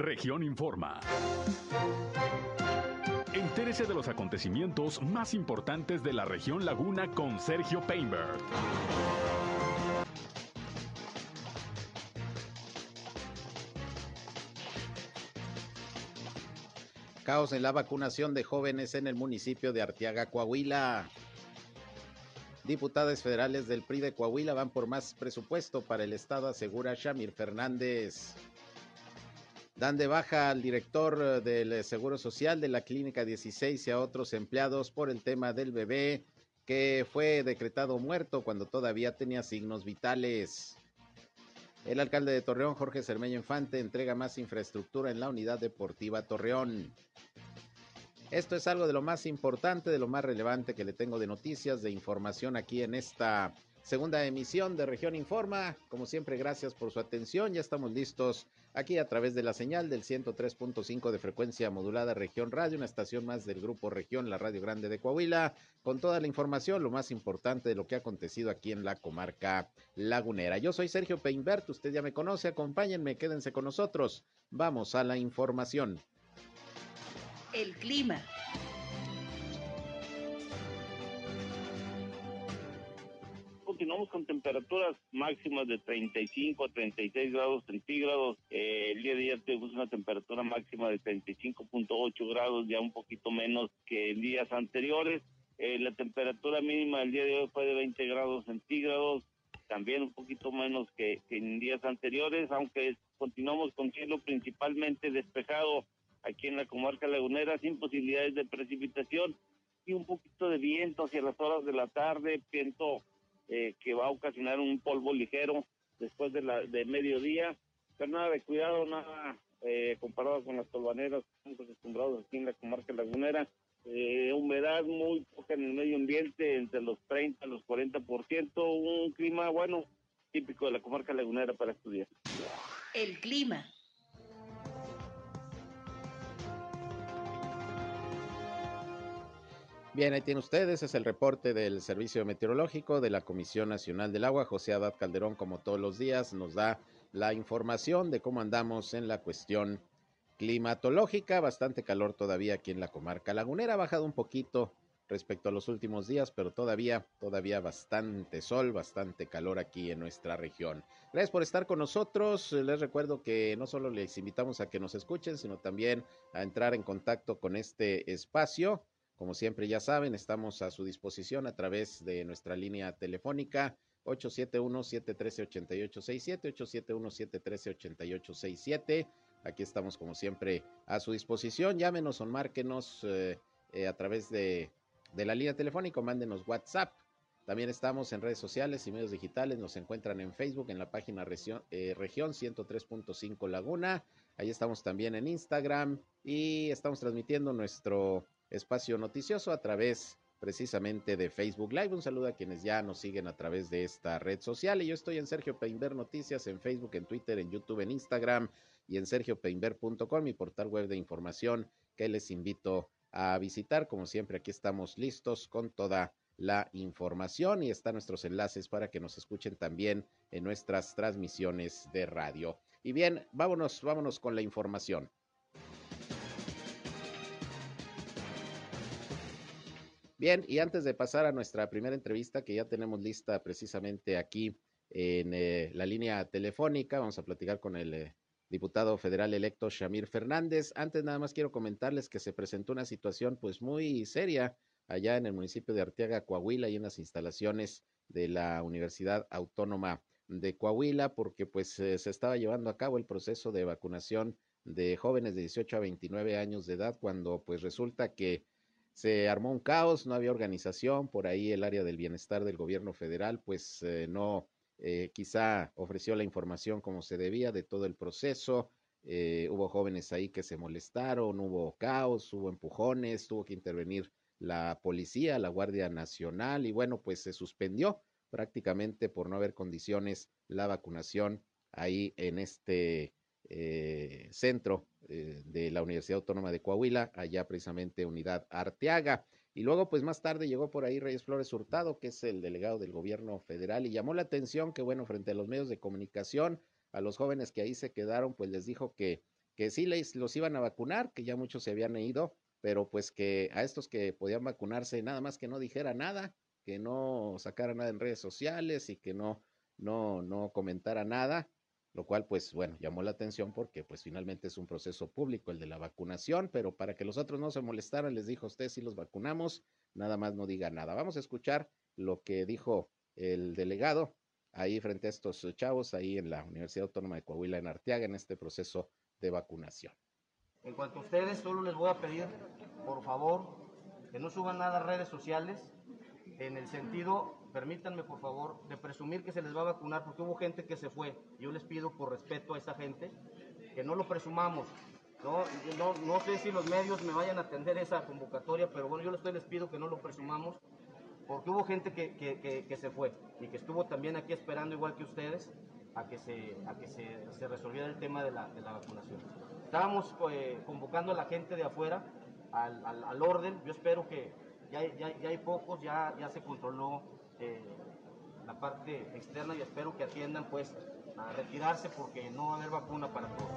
Región Informa. Entérese de los acontecimientos más importantes de la región Laguna con Sergio Painberg. Caos en la vacunación de jóvenes en el municipio de Arteaga, Coahuila. Diputados federales del PRI de Coahuila van por más presupuesto para el Estado, asegura Shamir Fernández. Dan de baja al director eh, del eh, Seguro Social de la Clínica 16 y a otros empleados por el tema del bebé que fue decretado muerto cuando todavía tenía signos vitales. El alcalde de Torreón, Jorge Cermeño Infante, entrega más infraestructura en la unidad deportiva Torreón. Esto es algo de lo más importante, de lo más relevante que le tengo de noticias, de información aquí en esta segunda emisión de Región Informa. Como siempre, gracias por su atención. Ya estamos listos aquí a través de la señal del 103.5 de frecuencia modulada Región Radio, una estación más del Grupo Región, la Radio Grande de Coahuila, con toda la información, lo más importante de lo que ha acontecido aquí en la comarca lagunera. Yo soy Sergio Peinbert, usted ya me conoce, acompáñenme, quédense con nosotros. Vamos a la información. El clima. Continuamos con temperaturas máximas de 35 a 36 grados centígrados. Eh, el día de ayer tuvimos una temperatura máxima de 35.8 grados, ya un poquito menos que en días anteriores. Eh, la temperatura mínima del día de hoy fue de 20 grados centígrados, también un poquito menos que en días anteriores, aunque continuamos con cielo principalmente despejado aquí en la comarca lagunera sin posibilidades de precipitación y un poquito de viento hacia las horas de la tarde, viento eh, que va a ocasionar un polvo ligero después de, la, de mediodía, pero nada de cuidado, nada eh, comparado con las tolvaneras que estamos acostumbrados aquí en la comarca lagunera. Eh, humedad muy poca en el medio ambiente, entre los 30 a los 40%, un clima bueno, típico de la comarca lagunera para estudiar. El clima. Bien, ahí tienen ustedes, es el reporte del Servicio Meteorológico de la Comisión Nacional del Agua. José Abad Calderón, como todos los días, nos da la información de cómo andamos en la cuestión climatológica. Bastante calor todavía aquí en la comarca lagunera, ha bajado un poquito respecto a los últimos días, pero todavía, todavía bastante sol, bastante calor aquí en nuestra región. Gracias por estar con nosotros. Les recuerdo que no solo les invitamos a que nos escuchen, sino también a entrar en contacto con este espacio como siempre ya saben, estamos a su disposición a través de nuestra línea telefónica 871-713-8867, 871-713-8867. Aquí estamos como siempre a su disposición. Llámenos o márquenos eh, eh, a través de, la línea telefónica, mándenos WhatsApp. También estamos en redes sociales y medios digitales. Nos encuentran en Facebook en la página región, eh, región 103.5 Laguna. Ahí estamos también en Instagram y estamos transmitiendo nuestro espacio noticioso a través precisamente de Facebook Live. Un saludo a quienes ya nos siguen a través de esta red social. Y yo estoy en Sergio Peinber Noticias en Facebook, en Twitter, en YouTube, en Instagram y en sergiopeinber.com, mi portal web de información que les invito a visitar. Como siempre, aquí estamos listos con toda la información y están nuestros enlaces para que nos escuchen también en nuestras transmisiones de radio. Y bien, vámonos, vámonos con la información. Bien, y antes de pasar a nuestra primera entrevista que ya tenemos lista precisamente aquí en eh, la línea telefónica, vamos a platicar con el eh, diputado federal electo Shamir Fernández. Antes nada más quiero comentarles que se presentó una situación pues muy seria allá en el municipio de Arteaga, Coahuila, y en las instalaciones de la Universidad Autónoma de Coahuila, porque pues eh, se estaba llevando a cabo el proceso de vacunación de jóvenes de 18 a 29 años de edad, cuando pues resulta que se armó un caos, no había organización, por ahí el área del bienestar del gobierno federal pues eh, no eh, quizá ofreció la información como se debía de todo el proceso, eh, hubo jóvenes ahí que se molestaron, hubo caos, hubo empujones, tuvo que intervenir la policía, la Guardia Nacional y bueno pues se suspendió prácticamente por no haber condiciones la vacunación ahí en este eh, centro eh, de la Universidad Autónoma de Coahuila, allá precisamente Unidad Arteaga. Y luego, pues más tarde llegó por ahí Reyes Flores Hurtado, que es el delegado del gobierno federal, y llamó la atención que, bueno, frente a los medios de comunicación, a los jóvenes que ahí se quedaron, pues les dijo que, que sí les, los iban a vacunar, que ya muchos se habían ido, pero pues que a estos que podían vacunarse, nada más que no dijera nada, que no sacara nada en redes sociales y que no, no, no comentara nada, lo cual pues bueno, llamó la atención porque pues finalmente es un proceso público el de la vacunación, pero para que los otros no se molestaran, les dijo usted si los vacunamos, nada más no diga nada. Vamos a escuchar lo que dijo el delegado ahí frente a estos chavos, ahí en la Universidad Autónoma de Coahuila en Arteaga, en este proceso de vacunación. En cuanto a ustedes, solo les voy a pedir, por favor, que no suban nada a redes sociales, en el sentido, permítanme por favor, de presumir que se les va a vacunar, porque hubo gente que se fue. Yo les pido por respeto a esa gente que no lo presumamos. No, no, no sé si los medios me vayan a atender esa convocatoria, pero bueno, yo les, les pido que no lo presumamos, porque hubo gente que, que, que, se fue y que estuvo también aquí esperando, igual que ustedes, a que se, a que se, se resolviera el tema de la, de la vacunación. Estábamos eh, convocando a la gente de afuera al, al, al orden. Yo espero que ya, ya, ya, hay pocos, ya, ya se controló eh, la parte externa y espero que atiendan pues a retirarse porque no va a haber vacuna para todos.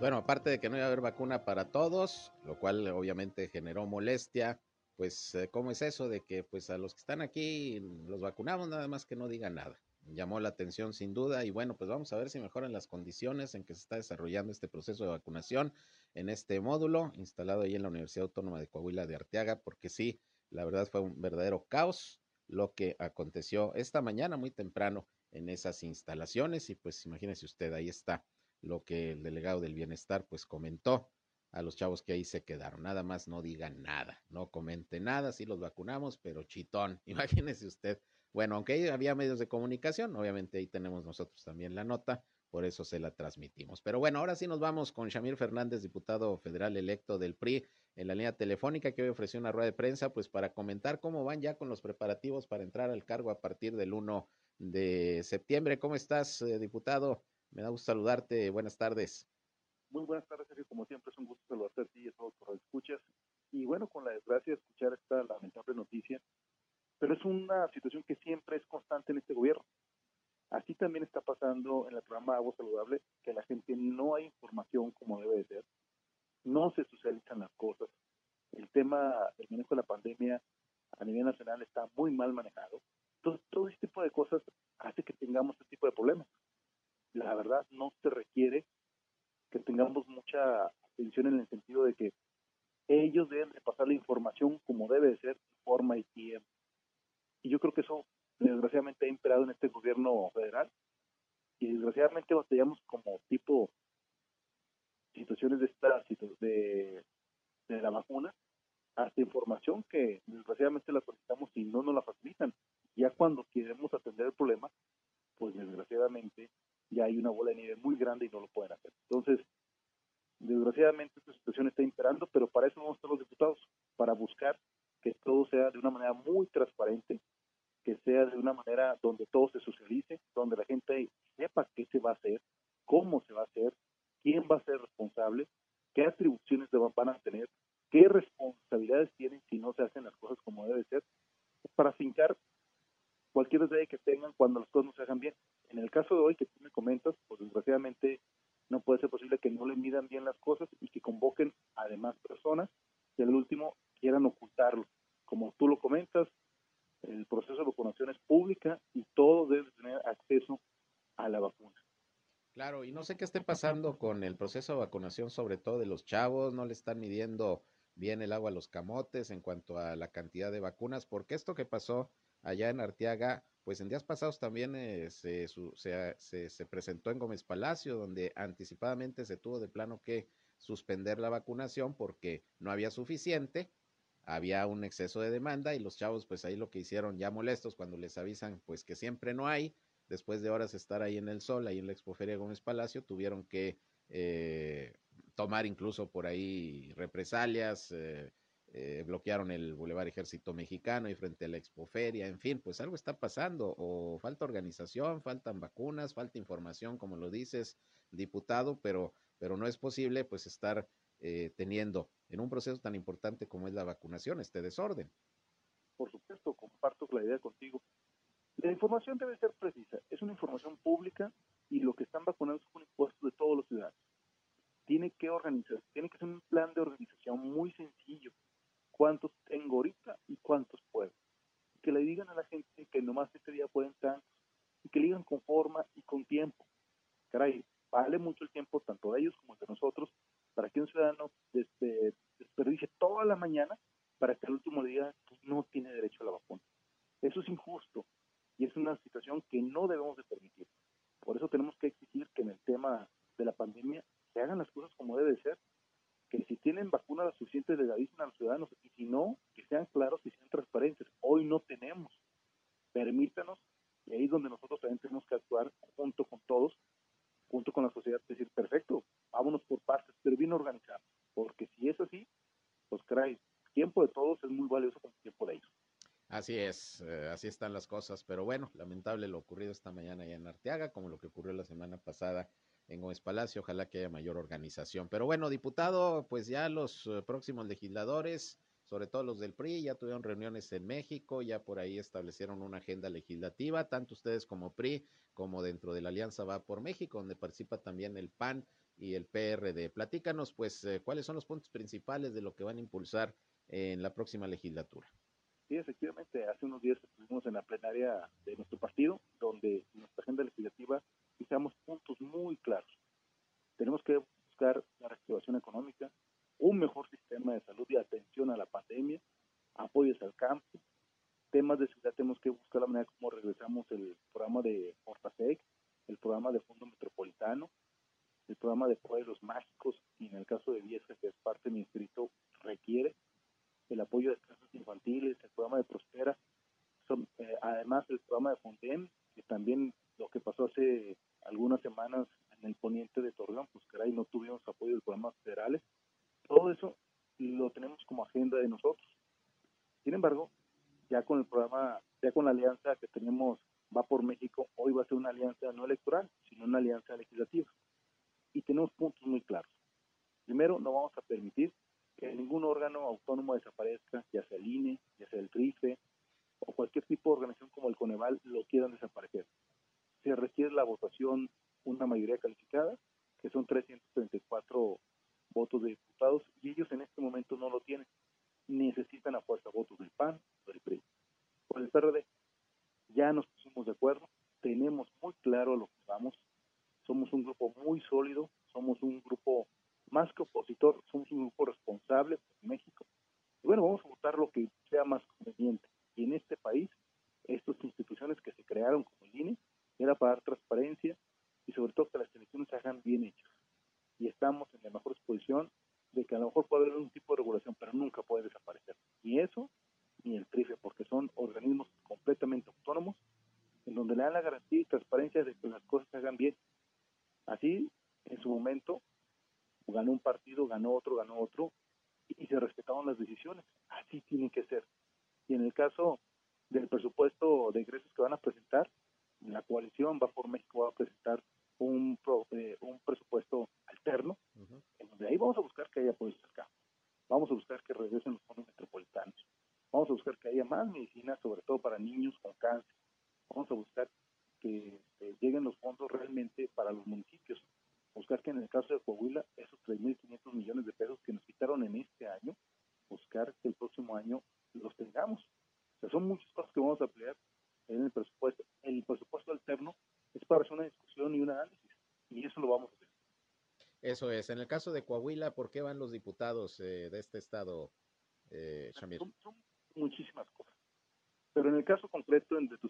Bueno, aparte de que no iba a haber vacuna para todos, lo cual obviamente generó molestia, pues eh, ¿cómo es eso de que pues a los que están aquí los vacunamos nada más que no digan nada? Llamó la atención sin duda y bueno, pues vamos a ver si mejoran las condiciones en que se está desarrollando este proceso de vacunación en este módulo instalado ahí en la Universidad Autónoma de Coahuila de Arteaga, porque sí, la verdad fue un verdadero caos lo que aconteció esta mañana muy temprano en esas instalaciones y pues imagínese usted, ahí está lo que el delegado del bienestar pues comentó a los chavos que ahí se quedaron. Nada más no digan nada, no comente nada, sí los vacunamos, pero chitón, imagínese usted. Bueno, aunque había medios de comunicación, obviamente ahí tenemos nosotros también la nota, por eso se la transmitimos. Pero bueno, ahora sí nos vamos con Shamir Fernández, diputado federal electo del PRI, en la línea telefónica que hoy ofreció una rueda de prensa, pues para comentar cómo van ya con los preparativos para entrar al cargo a partir del 1 de septiembre. ¿Cómo estás, eh, diputado? Me da gusto saludarte. Buenas tardes. Muy buenas tardes, Sergio. Como siempre, es un gusto saludarte a ti y a todos los escuchas. Y bueno, con la desgracia de escuchar esta lamentable noticia, pero es una situación que siempre es constante en este gobierno. Así también está pasando en el programa Agua Saludable, que la gente no hay información como debe de ser, no se socializan las cosas. El tema del manejo de la pandemia a nivel nacional está muy mal manejado. Entonces, todo este tipo de cosas hace que tengamos este tipo de problemas. La verdad, no se requiere que tengamos mucha atención en el sentido de que ellos deben de pasar la información como debe de ser, forma y tiempo. Y yo creo que eso desgraciadamente ha imperado en este gobierno federal y desgraciadamente batallamos como tipo situaciones de esta de, de la vacuna hasta información que desgraciadamente la solicitamos y no nos la facilitan. Ya cuando queremos atender el problema, pues desgraciadamente ya hay una bola de nieve muy grande y no lo pueden hacer. Entonces, desgraciadamente esta situación está imperando, pero para eso vamos a estar los diputados, para buscar que todo sea de una manera muy transparente, que sea de una manera donde todo se socialice, donde la gente sepa qué se va a hacer, cómo se va a hacer, quién va a ser responsable, qué atribuciones van a tener, qué responsabilidades tienen si no se hacen las cosas como debe ser, para fincar cualquier detalle que tengan cuando las cosas no se hagan bien. En el caso de hoy que tú me comentas, pues desgraciadamente no puede ser posible que no le midan bien las cosas y que convoquen a demás personas y al último quieran ocultarlo. Como tú lo comentas, el proceso de vacunación es pública y todos deben tener acceso a la vacuna. Claro, y no sé qué esté pasando con el proceso de vacunación, sobre todo de los chavos, no le están midiendo bien el agua a los camotes en cuanto a la cantidad de vacunas, porque esto que pasó allá en Arteaga, pues en días pasados también eh, se, se, se, presentó en Gómez Palacio, donde anticipadamente se tuvo de plano que suspender la vacunación porque no había suficiente, había un exceso de demanda y los chavos pues ahí lo que hicieron ya molestos cuando les avisan pues que siempre no hay, después de horas estar ahí en el sol, ahí en la Expoferia Gómez Palacio, tuvieron que eh, tomar incluso por ahí represalias, eh, eh, bloquearon el Boulevard Ejército Mexicano y frente a la Expoferia, en fin, pues algo está pasando, o falta organización, faltan vacunas, falta información, como lo dices, diputado, pero, pero no es posible pues estar teniendo en un proceso tan importante como es la vacunación este desorden. Por supuesto, comparto la idea contigo. La información debe ser precisa, es una información pública y lo que están vacunando es un impuesto de todos los ciudadanos. Tiene que organizarse, tiene que ser un plan de organización Así es, eh, así están las cosas, pero bueno, lamentable lo ocurrido esta mañana allá en Arteaga, como lo que ocurrió la semana pasada en Gómez Palacio, ojalá que haya mayor organización. Pero bueno, diputado, pues ya los eh, próximos legisladores, sobre todo los del PRI, ya tuvieron reuniones en México, ya por ahí establecieron una agenda legislativa, tanto ustedes como PRI, como dentro de la Alianza Va por México, donde participa también el PAN y el PRD. Platícanos, pues, eh, cuáles son los puntos principales de lo que van a impulsar en la próxima legislatura en la plenaria de nuestro partido. Eso es. En el caso de Coahuila, ¿por qué van los diputados eh, de este estado, eh, ah, Son, muchísimas cosas. Pero en el caso concreto de tu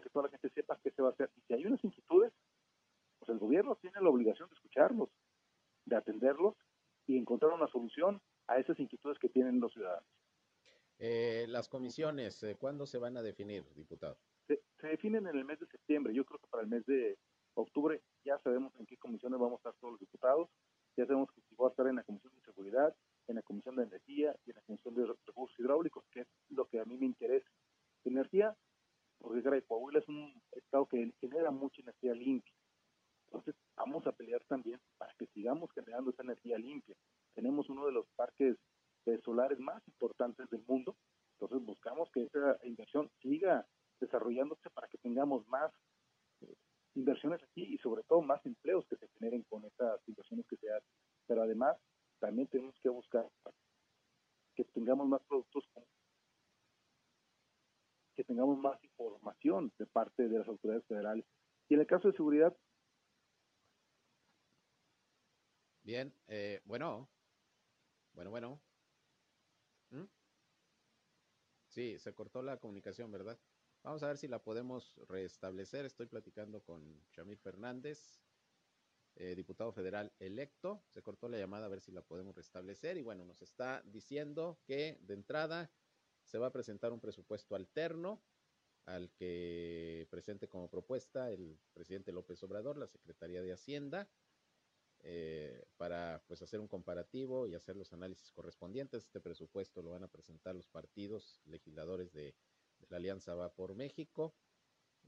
de que toda la gente sepa qué se va a hacer. Y si hay unas inquietudes, pues el gobierno tiene la obligación de escucharlos, de atenderlos y encontrar una solución a esas inquietudes que tienen los ciudadanos. Eh, las comisiones, eh, ¿cuándo se van a definir, diputado? Se, se, definen en el mes de septiembre. Yo creo que para el mes de octubre ya sabemos en qué comisiones vamos a estar todos los diputados. Ya sabemos que va a estar en la Comisión de Seguridad, en la Comisión de Energía y en la Comisión de Recursos Hidráulicos, que es lo que a mí me interesa. Energía, porque caray, Coahuila es un estado que genera mucha energía limpia. Entonces, vamos a pelear también para que sigamos generando esa energía limpia. Tenemos uno de los parques solares más importantes del mundo. Entonces, buscamos que esa inversión siga desarrollándose para que tengamos más eh, inversiones aquí y sobre todo más empleos que se generen con estas inversiones que se hacen. Pero además, también tenemos que buscar que tengamos más productos que tengamos más información de parte de las autoridades federales. Y en el caso de seguridad. Bien, eh, bueno, bueno, bueno. ¿Mm? Sí, se cortó la comunicación, ¿verdad? Vamos a ver si la podemos restablecer. Estoy platicando con Shamir Fernández, eh, diputado federal electo. Se cortó la llamada a ver si la podemos restablecer. Y bueno, nos está diciendo que de entrada se va a presentar un presupuesto alterno al que presente como propuesta el presidente López Obrador, la Secretaría de Hacienda, eh, para pues hacer un comparativo y hacer los análisis correspondientes. Este presupuesto lo van a presentar los partidos legisladores de, la Alianza Va por México.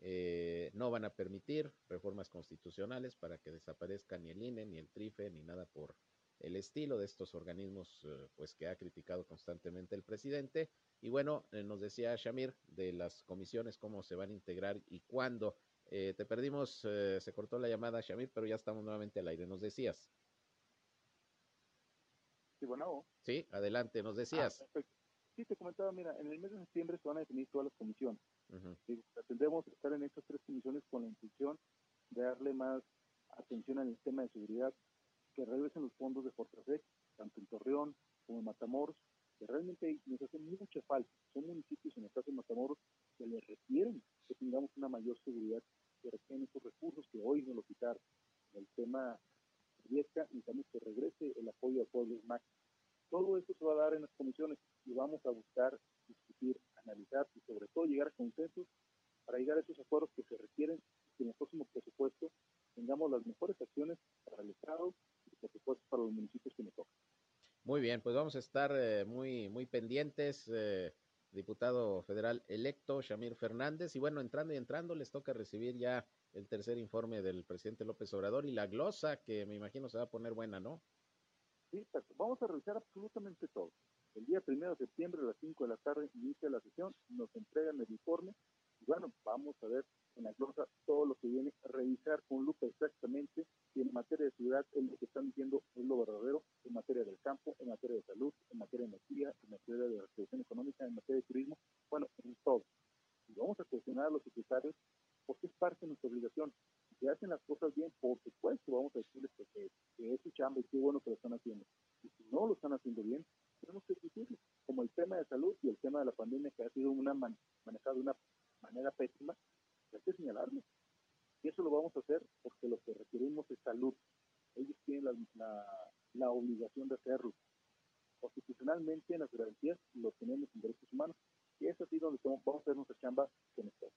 Eh, no van a permitir reformas constitucionales para que desaparezca ni el INE, ni el TRIFE, ni nada por el estilo de estos organismos eh, pues que ha criticado constantemente el presidente. Y bueno, eh, nos decía Shamir de las comisiones, cómo se van a integrar y cuándo. Eh, te perdimos, eh, se cortó la llamada, Shamir, pero ya estamos nuevamente al aire. Nos decías. Sí, bueno. Sí, adelante, nos decías. Ah, sí, te comentaba, mira, en el mes de septiembre se van a definir todas las comisiones. Uh -huh. Tendremos que estar en estas tres comisiones con la intención de darle más atención al tema de seguridad, que regresen los fondos de Fortrasec, tanto en Torreón como en Matamoros, que realmente nos hace mucha falta. Son municipios, en el caso de Matamoros, que le requieren que tengamos una mayor seguridad, que requieren esos recursos que hoy nos lo quitaron. El tema de Viesca, necesitamos que regrese el apoyo al pueblo MAC. Todo esto se va a dar en las comisiones y vamos a buscar discutir, analizar y sobre todo llegar a consensos para llegar a esos acuerdos que se requieren y que en el próximo presupuesto tengamos las mejores acciones para el Estado y por supuesto para los municipios que nos tocan. Muy bien, pues vamos a estar eh, muy, muy pendientes, eh, diputado federal electo Shamir Fernández. Y bueno, entrando y entrando, les toca recibir ya el tercer informe del presidente López Obrador y la glosa, que me imagino se va a poner buena, ¿no? Sí, vamos a revisar absolutamente todo. El día primero de septiembre a las 5 de la tarde inicia la sesión, nos entregan el informe y bueno, vamos a ver en la glosa todo lo que viene, revisar con lupa exactamente si en materia de ciudad es lo que están diciendo es lo verdadero, en materia del campo, en materia de salud, en materia de energía, en materia de reactivación económica, en materia de turismo, bueno, en todo. Y vamos a cuestionar a los secretarios porque es parte de nuestra obligación. Si hacen las cosas bien, por supuesto, vamos a decirles que, que, es su chamba y qué bueno que lo están haciendo. Y si no lo están haciendo bien, tenemos que exigirlo, como el tema de salud y el tema de la pandemia que ha sido una man de una manera pésima, hay que señalarlo. Y eso lo vamos a hacer porque lo que requerimos es salud. Ellos tienen la, obligación de hacerlo. Constitucionalmente, en las garantías, lo tenemos en derechos humanos. Y es así donde vamos a hacer nuestra chamba con esto.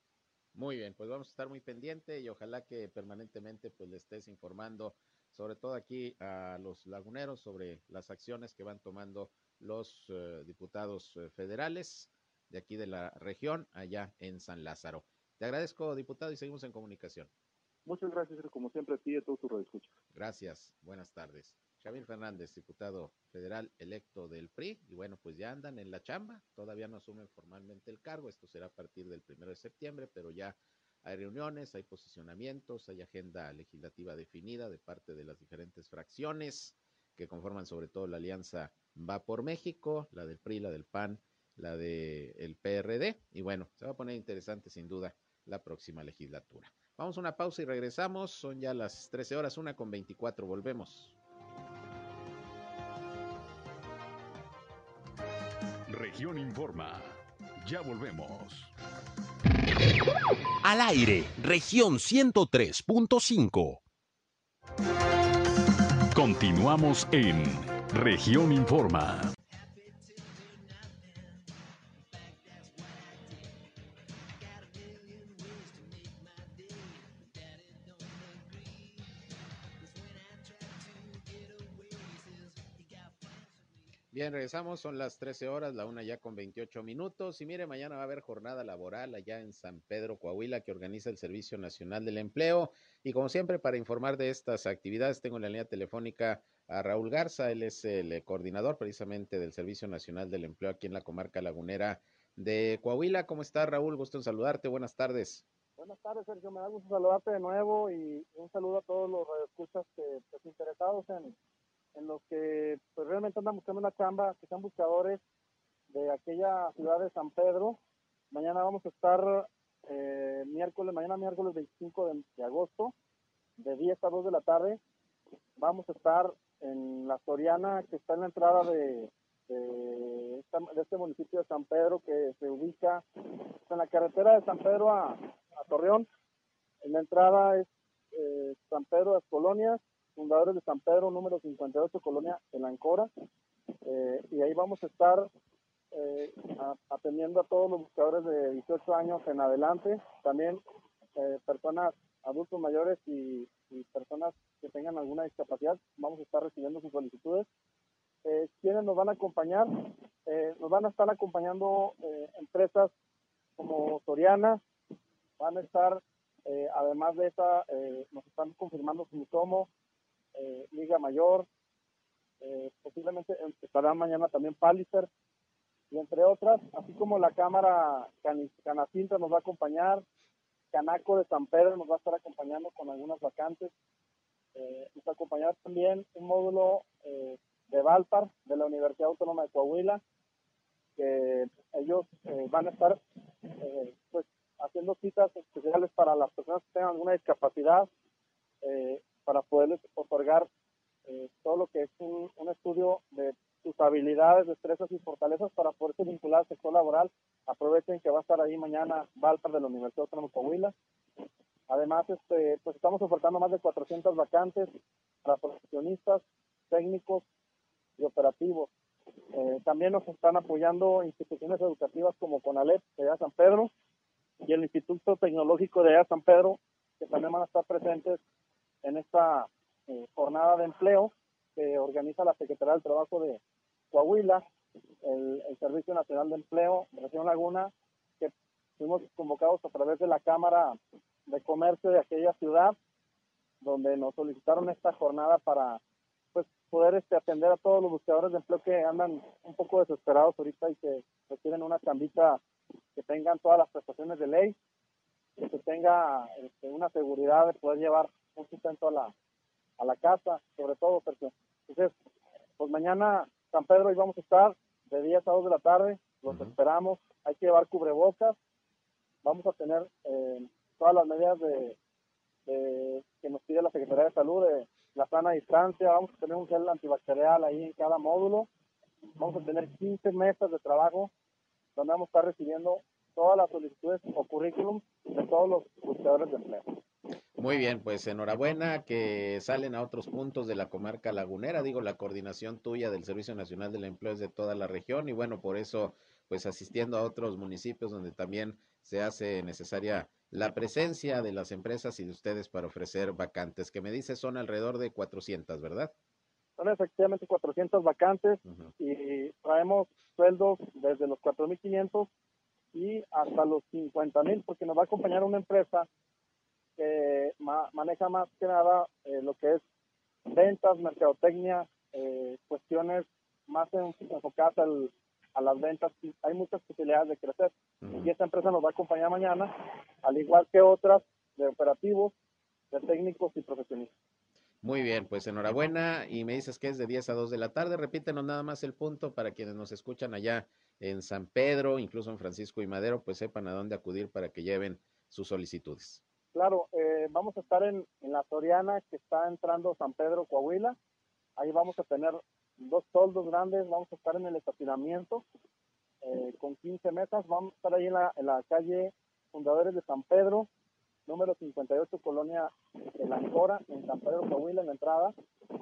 Muy bien, pues vamos a estar muy pendiente y ojalá que permanentemente pues le estés informando, sobre todo aquí a los laguneros, sobre las acciones que van tomando los uh, diputados uh, federales de aquí de la región, allá en San Lázaro. Te agradezco, diputado, y seguimos en comunicación. Muchas gracias, como siempre, a ti y a todos tus radioescuchas. Gracias, buenas tardes. Javier Fernández, diputado federal electo del PRI, y bueno, pues ya andan en la chamba, todavía no asumen formalmente el cargo, esto será a partir del primero de septiembre, pero ya hay reuniones, hay posicionamientos, hay agenda legislativa definida de parte de las diferentes fracciones que conforman sobre todo la alianza Va por México, la del PRI, la del PAN, la del PRD, y bueno, se va a poner interesante sin duda la próxima legislatura. Vamos a una pausa y regresamos, son ya las 13 horas, una con 24, volvemos. Región Informa. Ya volvemos. Al aire, región 103.5. Continuamos en región Informa. Bien, regresamos, son las 13 horas, la una ya con 28 minutos. Y mire, mañana va a haber jornada laboral allá en San Pedro, Coahuila, que organiza el Servicio Nacional del Empleo. Y como siempre, para informar de estas actividades, tengo en la línea telefónica a Raúl Garza, él es el coordinador precisamente del Servicio Nacional del Empleo aquí en la comarca lagunera de Coahuila. ¿Cómo estás, Raúl? Gusto en saludarte. Buenas tardes. Buenas tardes, Sergio. Me da gusto saludarte de nuevo y un saludo a todos los escuchas que, pues, interesados en en los que pues realmente andan buscando una chamba, que sean buscadores de aquella ciudad de San Pedro. Mañana vamos a estar eh, miércoles, mañana miércoles 25 de, agosto, de 10 a 2 de la tarde. Vamos a estar en la Soriana, que está en la entrada de, este municipio de San Pedro, que se ubica en la carretera de San Pedro a, Torreón. En la entrada es eh, San Pedro de las Colonias, fundadores de San Pedro, número 58, Colonia El Ancora. Eh, y ahí vamos a estar eh, atendiendo a todos los buscadores de 18 años en adelante, también eh, personas adultos mayores y, personas que tengan alguna discapacidad. Vamos a estar recibiendo sus solicitudes. quienes nos van a acompañar? nos van a estar acompañando empresas como Soriana, van a estar, además de esa, nos están confirmando Sumisomo, eh, Liga Mayor, eh, posiblemente estará mañana también Palliser, y entre otras, así como la Cámara Canacinta nos va a acompañar, Canaco de San Pedro nos va a estar acompañando con algunas vacantes, eh, nos va a acompañar también un módulo eh, de Valpar de la Universidad Autónoma de Coahuila, que ellos van a estar pues haciendo citas especiales para las personas que tengan alguna discapacidad, para poderles otorgar eh, todo lo que es un, estudio de sus habilidades, destrezas y fortalezas para poderse vincular al sector laboral. Aprovechen que va a estar ahí mañana Valpar de la Universidad Autónoma de Coahuila. Además, este, pues estamos ofertando más de 400 vacantes para profesionistas, técnicos y operativos. Eh, también nos están apoyando instituciones educativas como CONALEP de allá San Pedro y el Instituto Tecnológico de allá San Pedro, que también van a estar presentes en esta eh, jornada de empleo que organiza la Secretaría del Trabajo de Coahuila, el, Servicio Nacional de Empleo de Región Laguna, que fuimos convocados a través de la Cámara de Comercio de aquella ciudad, donde nos solicitaron esta jornada para pues poder este, atender a todos los buscadores de empleo que andan un poco desesperados ahorita y que requieren una chambita que tengan todas las prestaciones de ley, que tenga este, una seguridad de poder llevar un sustento a la, a la casa, sobre todo, porque entonces, pues mañana San Pedro y vamos a estar de 10 a 2 de la tarde, los esperamos, hay que llevar cubrebocas, vamos a tener eh, todas las medidas de, que nos pide la Secretaría de Salud, de la sana distancia, vamos a tener un gel antibacterial ahí en cada módulo, vamos a tener 15 mesas de trabajo donde vamos a estar recibiendo todas las solicitudes o currículum de todos los buscadores de empleo. Muy bien, pues enhorabuena que salen a otros puntos de la comarca lagunera. Digo, la coordinación tuya del Servicio Nacional del Empleo es de toda la región y bueno, por eso, pues asistiendo a otros municipios donde también se hace necesaria la presencia de las empresas y de ustedes para ofrecer vacantes, que me dice son alrededor de 400, ¿verdad? Son efectivamente 400 vacantes y traemos sueldos desde los 4.500 y hasta los 50.000 porque nos va a acompañar una empresa que maneja más que nada eh, lo que es ventas, mercadotecnia, eh, cuestiones más enfocadas al, a las ventas, hay muchas posibilidades de crecer. Y esta empresa nos va a acompañar mañana, al igual que otras de operativos, de técnicos y profesionistas. Muy bien, pues enhorabuena y me dices que es de 10 a 2 de la tarde. Repítenos nada más el punto para quienes nos escuchan allá en San Pedro, incluso en Francisco y Madero, pues sepan a dónde acudir para que lleven sus solicitudes. Claro, eh, vamos a estar en, en, la Soriana que está entrando San Pedro, Coahuila. Ahí vamos a tener dos toldos grandes, vamos a estar en el estacionamiento eh, con 15 mesas. Vamos a estar ahí en la, en la calle Fundadores de San Pedro, número 58, Colonia de la Ancora, en San Pedro, Coahuila, en la entrada.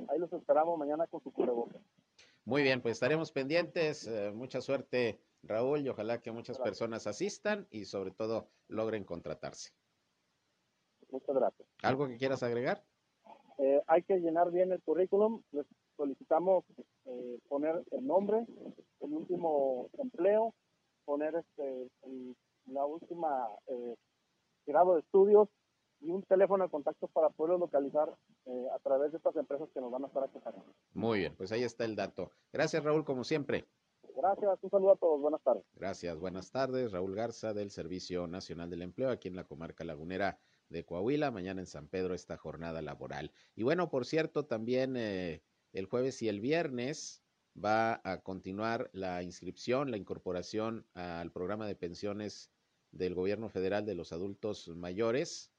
Ahí los esperamos mañana con su cubrebocas. Muy bien, pues estaremos pendientes. Eh, mucha suerte, Raúl, y ojalá que muchas gracias. personas asistan y sobre todo logren contratarse. Muchas gracias. ¿Algo que quieras agregar? Eh, hay que llenar bien el currículum. Les solicitamos eh, poner el nombre, el último empleo, poner este, el, la última eh, grado de estudios y un teléfono de contacto para poderlo localizar eh, a través de estas empresas que nos van a estar acompañando. Muy bien, pues ahí está el dato. Gracias Raúl, como siempre. Gracias, un saludo a todos, buenas tardes. Gracias, buenas tardes. Raúl Garza del Servicio Nacional del Empleo aquí en la comarca lagunera de Coahuila, mañana en San Pedro esta jornada laboral. Y bueno, por cierto, también eh, el jueves y el viernes va a continuar la inscripción, la incorporación al programa de pensiones del gobierno federal de los adultos mayores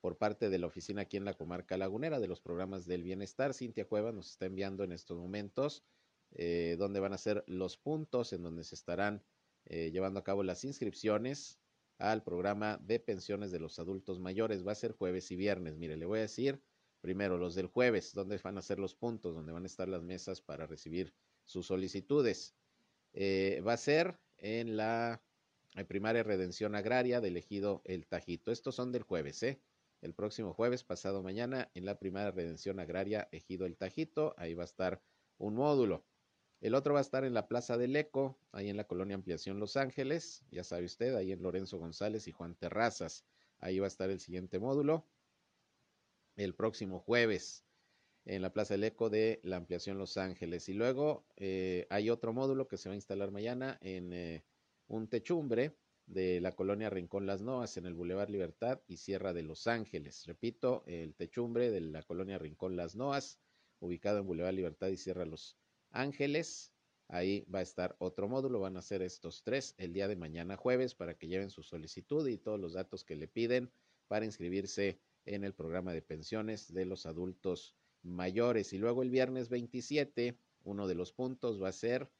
por parte de la oficina aquí en la comarca lagunera de los programas del bienestar. Cintia Cueva nos está enviando en estos momentos eh, donde van a ser los puntos en donde se estarán eh, llevando a cabo las inscripciones al programa de pensiones de los adultos mayores. Va a ser jueves y viernes. Mire, le voy a decir primero los del jueves, donde van a ser los puntos, donde van a estar las mesas para recibir sus solicitudes. Eh, va a ser en la primaria redención agraria del ejido El Tajito. Estos son del jueves, ¿eh? El próximo jueves, pasado mañana, en la primaria redención agraria ejido El Tajito, ahí va a estar un módulo. El otro va a estar en la Plaza del Eco, ahí en la colonia Ampliación Los Ángeles, ya sabe usted, ahí en Lorenzo González y Juan Terrazas. Ahí va a estar el siguiente módulo. El próximo jueves, en la Plaza del Eco de la Ampliación Los Ángeles. Y luego eh, hay otro módulo que se va a instalar mañana en eh, un techumbre de la colonia Rincón Las Noas, en el Boulevard Libertad y Sierra de Los Ángeles. Repito, el techumbre de la colonia Rincón Las Noas, ubicado en Boulevard Libertad y Sierra Los Ángeles. Ahí va a estar otro módulo, van a ser estos tres el día de mañana jueves para que lleven su solicitud y todos los datos que le piden para inscribirse en el programa de pensiones de los adultos mayores. Y luego el viernes 27, uno de los puntos va a ser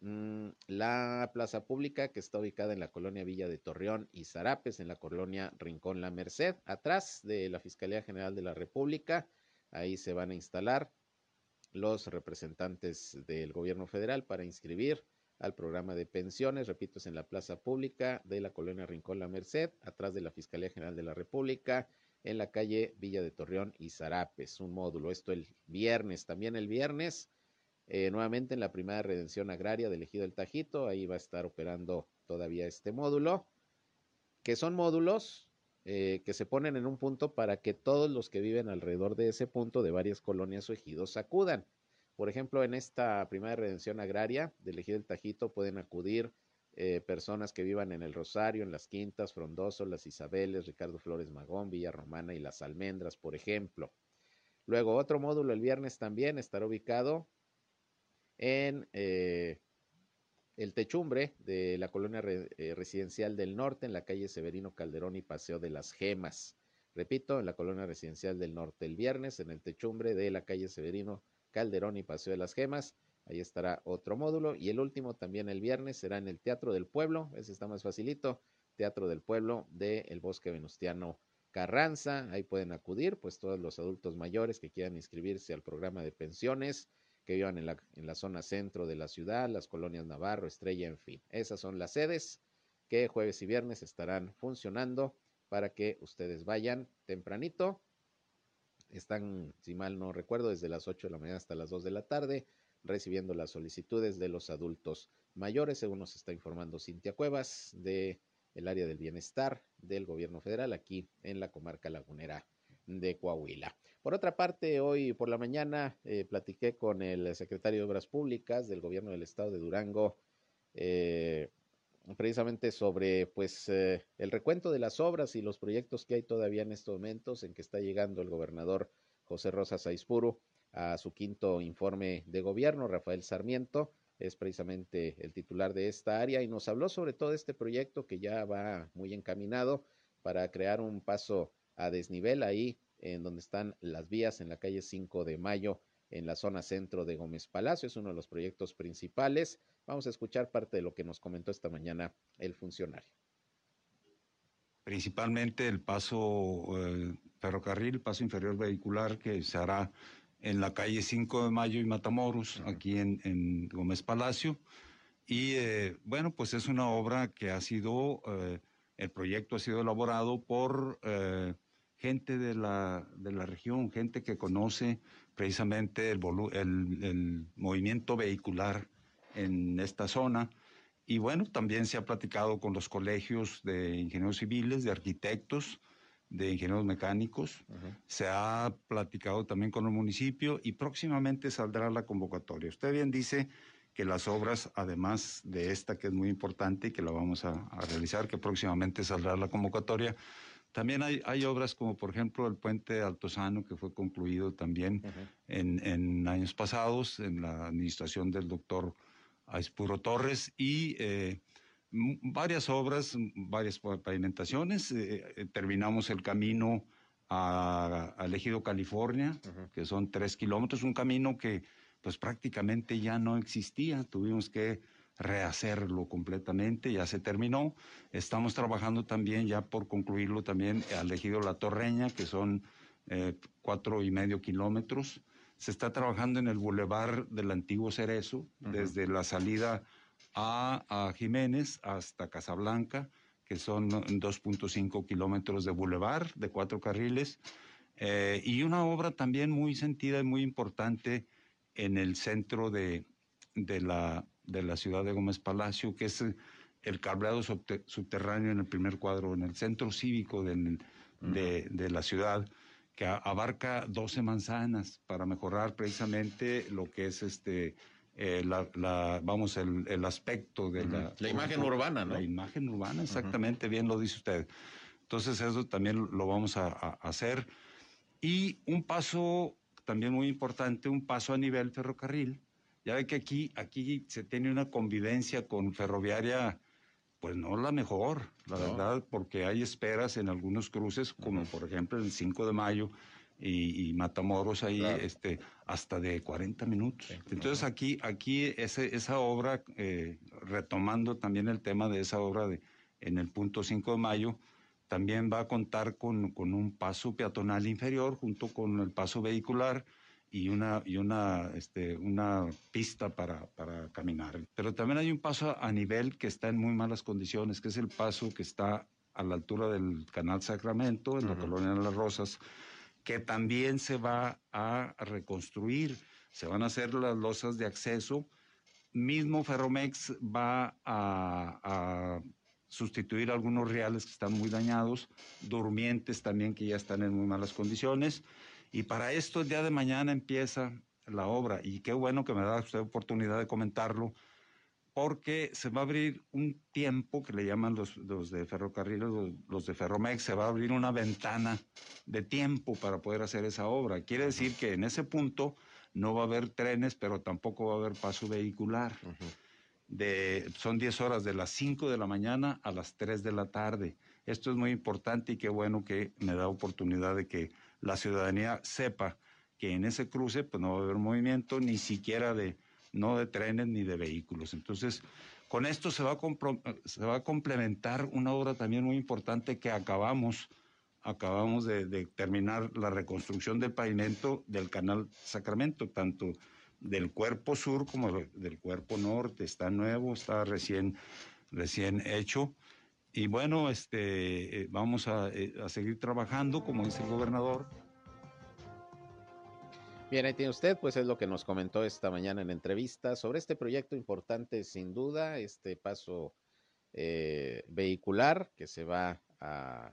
mmm, la plaza pública que está ubicada en la colonia Villa de Torreón y Zarapes, en la colonia Rincón La Merced, atrás de la Fiscalía General de la República. Ahí se van a instalar los representantes del gobierno federal para inscribir al programa de pensiones, repito, es en la plaza pública de la colonia Rincón La Merced, atrás de la Fiscalía General de la República, en la calle Villa de Torreón y Zarapes, un módulo. Esto el viernes, también el viernes, eh, nuevamente en la primera redención agraria del Ejido del Tajito, ahí va a estar operando todavía este módulo, que son módulos eh, que se ponen en un punto para que todos los que viven alrededor de ese punto de varias colonias o ejidos acudan. Por ejemplo, en esta primera redención agraria del Ejido del Tajito pueden acudir eh, personas que vivan en el Rosario, en las Quintas, Frondoso, las Isabeles, Ricardo Flores Magón, Villa Romana y las Almendras, por ejemplo. Luego, otro módulo el viernes también estará ubicado en eh, el techumbre de la colonia eh, residencial del norte, en la calle Severino Calderón y Paseo de las Gemas. Repito, en la colonia residencial del norte el viernes, en el techumbre de la calle Severino Calderón y Paseo de las Gemas. Ahí estará otro módulo. Y el último también el viernes será en el Teatro del Pueblo. Ese está más facilito. Teatro del Pueblo del el Bosque Venustiano Carranza. Ahí pueden acudir, pues todos los adultos mayores que quieran inscribirse al programa de pensiones, que vivan en la, en la zona centro de la ciudad, las colonias Navarro, Estrella, en fin. Esas son las sedes que jueves y viernes estarán funcionando para que ustedes vayan tempranito. Están, si mal no recuerdo, desde las 8 de la mañana hasta las 2 de la tarde recibiendo las solicitudes de los adultos mayores, según nos está informando Cintia Cuevas de el área del bienestar del gobierno federal aquí en la comarca lagunera de Coahuila. Por otra parte, hoy por la mañana eh, platiqué con el secretario de Obras Públicas del gobierno del estado de Durango, eh, precisamente sobre pues eh, el recuento de las obras y los proyectos que hay todavía en estos momentos en que está llegando el gobernador José Rosa Saispuro a su quinto informe de gobierno, Rafael Sarmiento es precisamente el titular de esta área y nos habló sobre todo este proyecto que ya va muy encaminado para crear un paso a desnivel ahí en donde están las vías en la calle 5 de Mayo, en la zona centro de Gómez Palacio. Es uno de los proyectos principales. Vamos a escuchar parte de lo que nos comentó esta mañana el funcionario. Principalmente el paso eh, ferrocarril, paso inferior vehicular que se hará en la calle 5 de Mayo y Matamoros, aquí en, Gómez Palacio. Y eh, bueno, pues es una obra que ha sido, eh, el proyecto ha sido elaborado por gente de la, de la región, gente que conoce precisamente el, el, movimiento vehicular en esta zona. Y bueno, también se ha platicado con los colegios de ingenieros civiles, de arquitectos, de ingenieros mecánicos. Se ha platicado también con el municipio y próximamente saldrá la convocatoria. Usted bien dice que las obras, además de esta que es muy importante y que la vamos a, a realizar, que próximamente saldrá la convocatoria, también hay, hay, obras como por ejemplo el puente Altozano que fue concluido también en, en, años pasados en la administración del doctor Aispuro Torres y eh, varias obras, varias pavimentaciones. Eh, eh, terminamos el camino a, a Ejido California, que son tres kilómetros, un camino que pues prácticamente ya no existía. Tuvimos que rehacerlo completamente, ya se terminó. Estamos trabajando también ya por concluirlo también al ejido La Torreña, que son eh, cuatro y medio kilómetros. Se está trabajando en el bulevar del antiguo Cerezo, desde la salida a, Jiménez hasta Casablanca, que son 2.5 kilómetros de bulevar de cuatro carriles. Eh, y una obra también muy sentida y muy importante en el centro de, de la de la ciudad de Gómez Palacio, que es el cableado subterráneo en el primer cuadro, en el centro cívico de, de, la ciudad, que abarca 12 manzanas para mejorar precisamente lo que es este eh, la, vamos el, el, aspecto de la la imagen urbana, ¿no? La imagen urbana, exactamente, bien lo dice usted. Entonces eso también lo vamos a, a hacer y un paso también muy importante, un paso a nivel ferrocarril ya ve que aquí, aquí se tiene una convivencia con ferroviaria, pues no la mejor, la verdad, porque hay esperas en algunos cruces, como por ejemplo el 5 de mayo y, Matamoros ahí, este, hasta de 40 minutos. Entonces aquí, aquí ese, esa obra, eh, retomando también el tema de esa obra de, en el punto 5 de mayo, también va a contar con, con un paso peatonal inferior junto con el paso vehicular y una, y una, este, una pista para, para, caminar. Pero también hay un paso a nivel que está en muy malas condiciones, que es el paso que está a la altura del Canal Sacramento, en la colonia de las Rosas, que también se va a reconstruir. Se van a hacer las losas de acceso. Mismo Ferromex va a, a sustituir algunos reales que están muy dañados, durmientes también que ya están en muy malas condiciones y para esto el día de mañana empieza la obra y qué bueno que me da usted oportunidad de comentarlo porque se va a abrir un tiempo que le llaman los, los de ferrocarriles, los, de Ferromex, se va a abrir una ventana de tiempo para poder hacer esa obra. Quiere decir que en ese punto no va a haber trenes, pero tampoco va a haber paso vehicular. de, son 10 horas de las 5 de la mañana a las 3 de la tarde. Esto es muy importante y qué bueno que me da oportunidad de que la ciudadanía sepa que en ese cruce pues no va a haber movimiento ni siquiera de, no de trenes ni de vehículos. Entonces, con esto se va a, se va a complementar una obra también muy importante que acabamos, acabamos de, terminar la reconstrucción del pavimento del canal Sacramento, tanto del cuerpo sur como del cuerpo norte. Está nuevo, está recién, recién hecho. Y bueno, este, eh, vamos eh, a, seguir trabajando, como dice el gobernador. Bien, ahí tiene usted, pues es lo que nos comentó esta mañana en entrevista sobre este proyecto importante, sin duda, este paso eh, vehicular que se va a,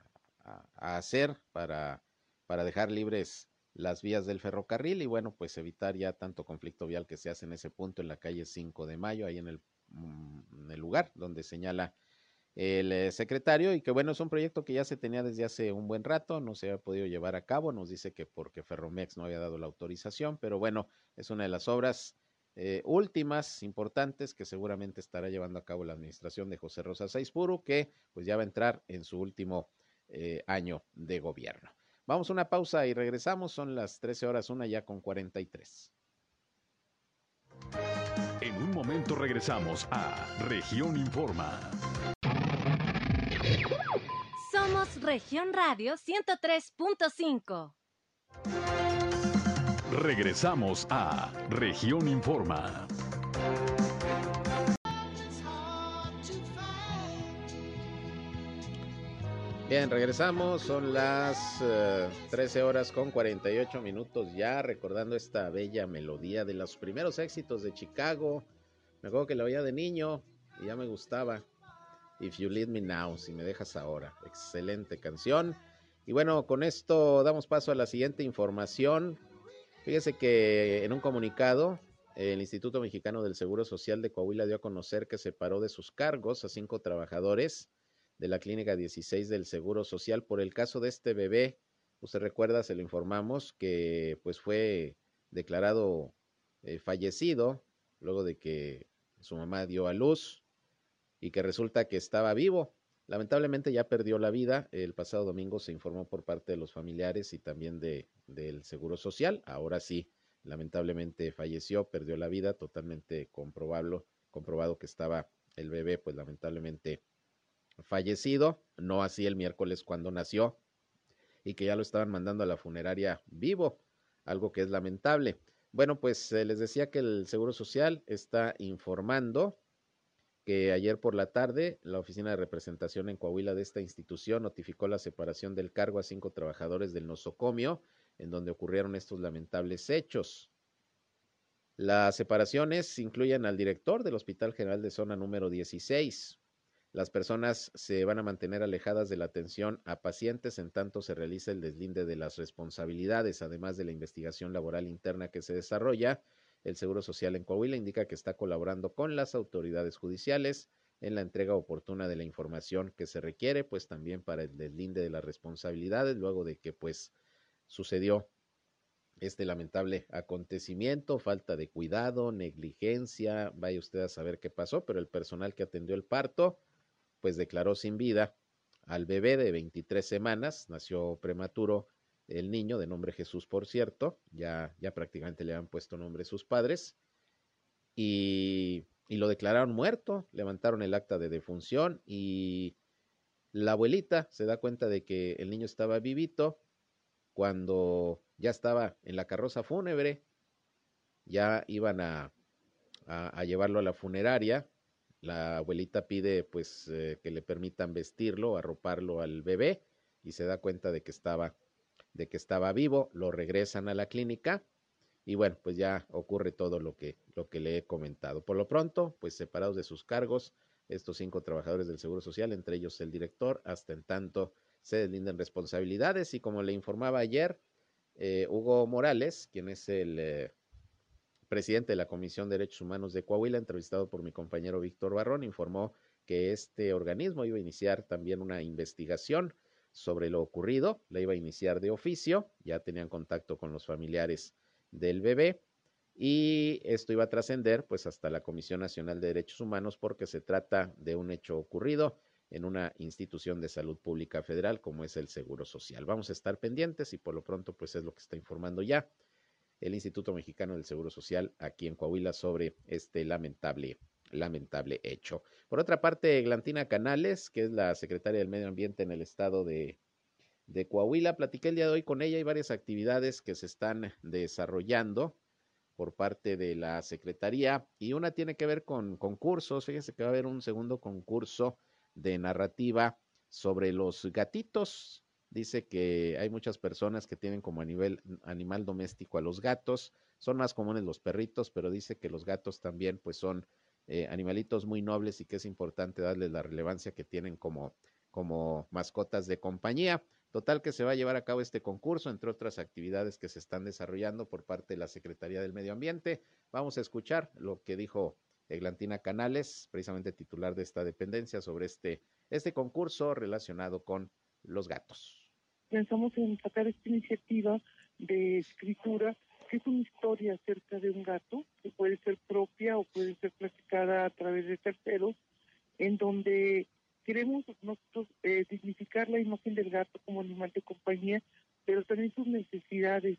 hacer para para dejar libres las vías del ferrocarril y bueno, pues evitar ya tanto conflicto vial que se hace en ese punto en la calle 5 de Mayo, ahí en el, mm, en el lugar donde señala el eh, secretario y que bueno, es un proyecto que ya se tenía desde hace un buen rato, no se ha podido llevar a cabo, nos dice que porque Ferromex no había dado la autorización, pero bueno, es una de las obras eh, últimas importantes que seguramente estará llevando a cabo la administración de José Rosa Saizpuru, que pues ya va a entrar en su último eh, año de gobierno. Vamos a una pausa y regresamos, son las 13 horas, una ya con 43. En un momento regresamos a Región Informa. Somos Región Radio 103.5. Regresamos a Región Informa. Bien, regresamos, son las 13 horas con 48 minutos ya, recordando esta bella melodía de los primeros éxitos de Chicago. Me acuerdo que la oía de niño y ya me gustaba. If You Leave Me Now, si me dejas ahora. Excelente canción. Y bueno, con esto damos paso a la siguiente información. Fíjese que en un comunicado, el Instituto Mexicano del Seguro Social de Coahuila dio a conocer que separó de sus cargos a cinco trabajadores de la Clínica 16 del Seguro Social por el caso de este bebé. Usted recuerda, se lo informamos, que pues fue declarado eh, fallecido luego de que su mamá dio a luz y que resulta que estaba vivo. Lamentablemente ya perdió la vida. El pasado domingo se informó por parte de los familiares y también de, del Seguro Social. Ahora sí, lamentablemente falleció, perdió la vida, totalmente comprobable, comprobado que estaba el bebé, pues lamentablemente fallecido, no así el miércoles cuando nació, y que ya lo estaban mandando a la funeraria vivo, algo que es lamentable. Bueno, pues eh, les decía que el Seguro Social está informando que ayer por la tarde la oficina de representación en Coahuila de esta institución notificó la separación del cargo a cinco trabajadores del nosocomio, en donde ocurrieron estos lamentables hechos. Las separaciones incluyen al director del Hospital General de Zona número 16. Las personas se van a mantener alejadas de la atención a pacientes en tanto se realiza el deslinde de las responsabilidades, además de la investigación laboral interna que se desarrolla el Seguro Social en Coahuila indica que está colaborando con las autoridades judiciales en la entrega oportuna de la información que se requiere, pues también para el deslinde de las responsabilidades, luego de que pues sucedió este lamentable acontecimiento, falta de cuidado, negligencia, vaya usted a saber qué pasó, pero el personal que atendió el parto, pues declaró sin vida al bebé de 23 semanas, nació prematuro el niño, de nombre Jesús, por cierto, ya, ya prácticamente le han puesto nombre sus padres, y, y lo declararon muerto, levantaron el acta de defunción y la abuelita se da cuenta de que el niño estaba vivito cuando ya estaba en la carroza fúnebre, ya iban a, a, llevarlo a la funeraria. La abuelita pide pues eh, que le permitan vestirlo, arroparlo al bebé y se da cuenta de que estaba de que estaba vivo, lo regresan a la clínica y bueno, pues ya ocurre todo lo que, lo que le he comentado. Por lo pronto, pues separados de sus cargos, estos cinco trabajadores del Seguro Social, entre ellos el director, hasta en tanto se deslinden responsabilidades y como le informaba ayer, eh, Hugo Morales, quien es el eh, presidente de la Comisión de Derechos Humanos de Coahuila, entrevistado por mi compañero Víctor Barrón, informó que este organismo iba a iniciar también una investigación sobre lo ocurrido, la iba a iniciar de oficio, ya tenían contacto con los familiares del bebé y esto iba a trascender pues hasta la Comisión Nacional de Derechos Humanos porque se trata de un hecho ocurrido en una institución de salud pública federal como es el Seguro Social. Vamos a estar pendientes y por lo pronto pues es lo que está informando ya el Instituto Mexicano del Seguro Social aquí en Coahuila sobre este lamentable lamentable hecho. Por otra parte, Glantina Canales, que es la secretaria del Medio Ambiente en el estado de, de Coahuila, platiqué el día de hoy con ella. Hay varias actividades que se están desarrollando por parte de la Secretaría y una tiene que ver con concursos. Fíjese que va a haber un segundo concurso de narrativa sobre los gatitos. Dice que hay muchas personas que tienen como a nivel animal doméstico a los gatos. Son más comunes los perritos, pero dice que los gatos también pues son eh, animalitos muy nobles y que es importante darles la relevancia que tienen como, como mascotas de compañía. Total que se va a llevar a cabo este concurso, entre otras actividades que se están desarrollando por parte de la Secretaría del Medio Ambiente. Vamos a escuchar lo que dijo Eglantina Canales, precisamente titular de esta dependencia, sobre este, este concurso relacionado con los gatos. Pensamos en sacar esta iniciativa de escritura, que es una historia acerca de un gato, que puede ser propia o puede ser platicada a través de terceros, en donde queremos nosotros eh, dignificar la imagen del gato como animal de compañía, pero también sus necesidades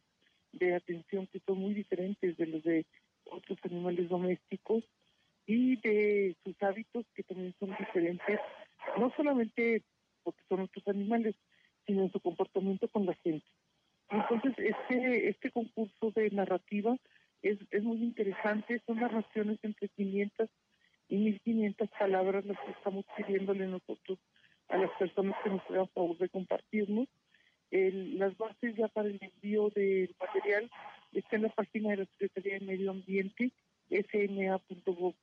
de atención que son muy diferentes de los de otros animales domésticos y de sus hábitos que también son diferentes, no solamente porque son otros animales, sino en su comportamiento con la gente. Entonces, este, este concurso de narrativa es, es muy interesante, son narraciones entre 500 y 1500 palabras las que estamos pidiéndole nosotros a las personas que nos hagan favor de compartirnos. las bases ya para el envío del material están en la página de la Secretaría de Medio Ambiente, sma.gov.mx,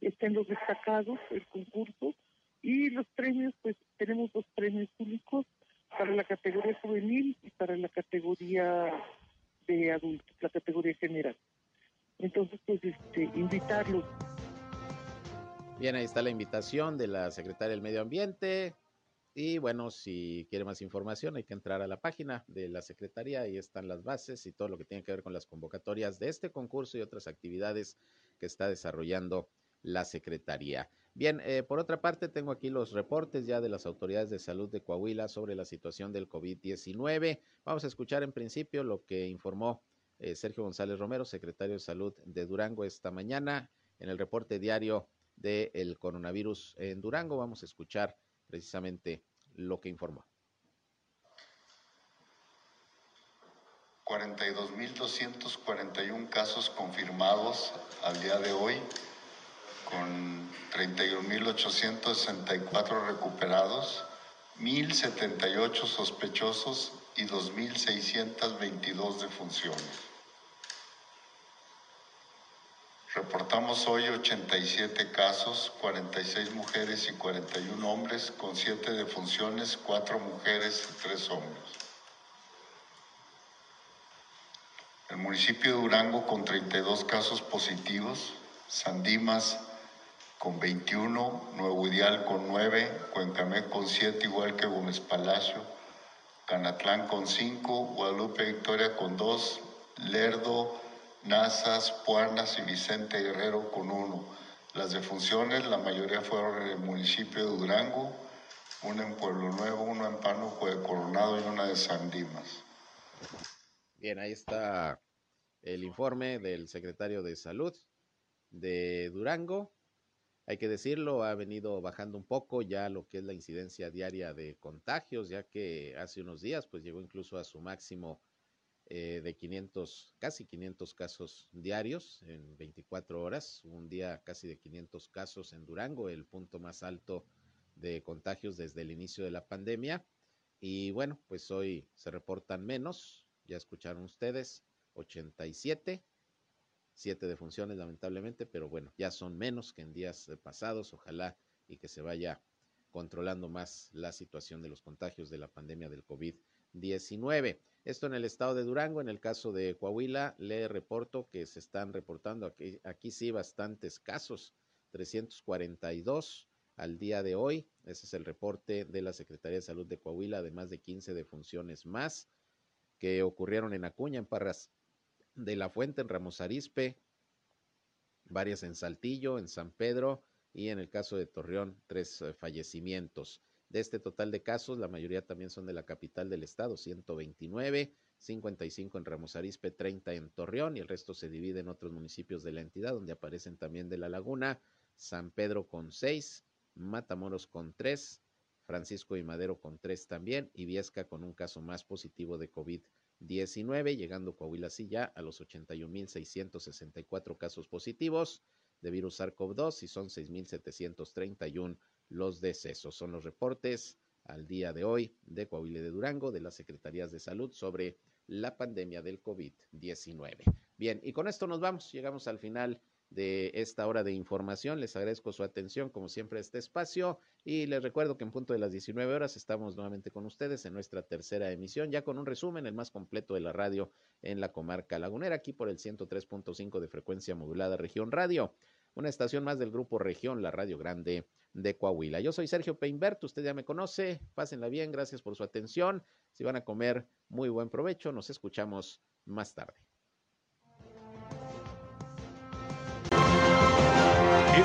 están los destacados, el concurso, y los premios, pues tenemos dos premios públicos para la categoría juvenil y para la categoría de adultos, la categoría general. Entonces, pues, este, invitarlos Bien, ahí está la invitación de la secretaria del Medio Ambiente. Y bueno, si quiere más información, hay que entrar a la página de la Secretaría. Ahí están las bases y todo lo que tiene que ver con las convocatorias de este concurso y otras actividades que está desarrollando la Secretaría. Bien, eh, por otra parte, tengo aquí los reportes ya de las autoridades de salud de Coahuila sobre la situación del COVID-19. Vamos a escuchar en principio lo que informó eh, Sergio González Romero, secretario de Salud de Durango, esta mañana en el reporte diario del coronavirus en Durango. Vamos a escuchar precisamente lo que informó. 42.241 casos confirmados al día de hoy, con 31.864 recuperados, 1.078 sospechosos y 2.622 defunciones. Reportamos hoy 87 casos, 46 mujeres y 41 hombres, con 7 defunciones, 4 mujeres y 3 hombres. El municipio de Durango con 32 casos positivos, Sandimas con 21, Nuevo Ideal con 9, Cuencamé con 7, igual que Gómez Palacio, Canatlán con 5, Guadalupe Victoria con 2, Lerdo, Nazas, Puanas y Vicente Guerrero con uno. Las defunciones, la mayoría fueron en el municipio de Durango, una en Pueblo Nuevo, una en Pánuco de Coronado y una de San Dimas. Bien, ahí está el informe del secretario de Salud de Durango. Hay que decirlo, ha venido bajando un poco ya lo que es la incidencia diaria de contagios, ya que hace unos días pues llegó incluso a su máximo eh, de 500, casi 500 casos diarios en 24 horas, un día casi de 500 casos en Durango, el punto más alto de contagios desde el inicio de la pandemia. Y bueno, pues hoy se reportan menos, ya escucharon ustedes, 87, 7 defunciones lamentablemente, pero bueno, ya son menos que en días pasados, ojalá y que se vaya controlando más la situación de los contagios de la pandemia del COVID-19. Esto en el estado de Durango, en el caso de Coahuila, le reporto que se están reportando aquí, aquí sí bastantes casos, 342 al día de hoy. Ese es el reporte de la Secretaría de Salud de Coahuila, además de 15 defunciones más que ocurrieron en Acuña, en Parras de la Fuente, en Ramos Arispe, varias en Saltillo, en San Pedro y en el caso de Torreón, tres eh, fallecimientos. De este total de casos, la mayoría también son de la capital del estado, 129, 55 en Ramos Arizpe, 30 en Torreón y el resto se divide en otros municipios de la entidad donde aparecen también de La Laguna, San Pedro con 6, Matamoros con 3, Francisco y Madero con 3 también y Viesca con un caso más positivo de COVID-19, llegando Coahuila así ya a los 81.664 casos positivos de virus SARS-CoV-2 y son 6.731 los decesos. Son los reportes al día de hoy de Coahuila de Durango de las Secretarías de Salud sobre la pandemia del COVID-19. Bien, y con esto nos vamos, llegamos al final de esta hora de información. Les agradezco su atención, como siempre, a este espacio y les recuerdo que en punto de las 19 horas estamos nuevamente con ustedes en nuestra tercera emisión, ya con un resumen, el más completo de la radio en la comarca lagunera, aquí por el 103.5 de frecuencia modulada Región Radio, una estación más del grupo Región, la Radio Grande de Coahuila. Yo soy Sergio Peinbert, usted ya me conoce, pásenla bien, gracias por su atención. Si van a comer, muy buen provecho, nos escuchamos más tarde.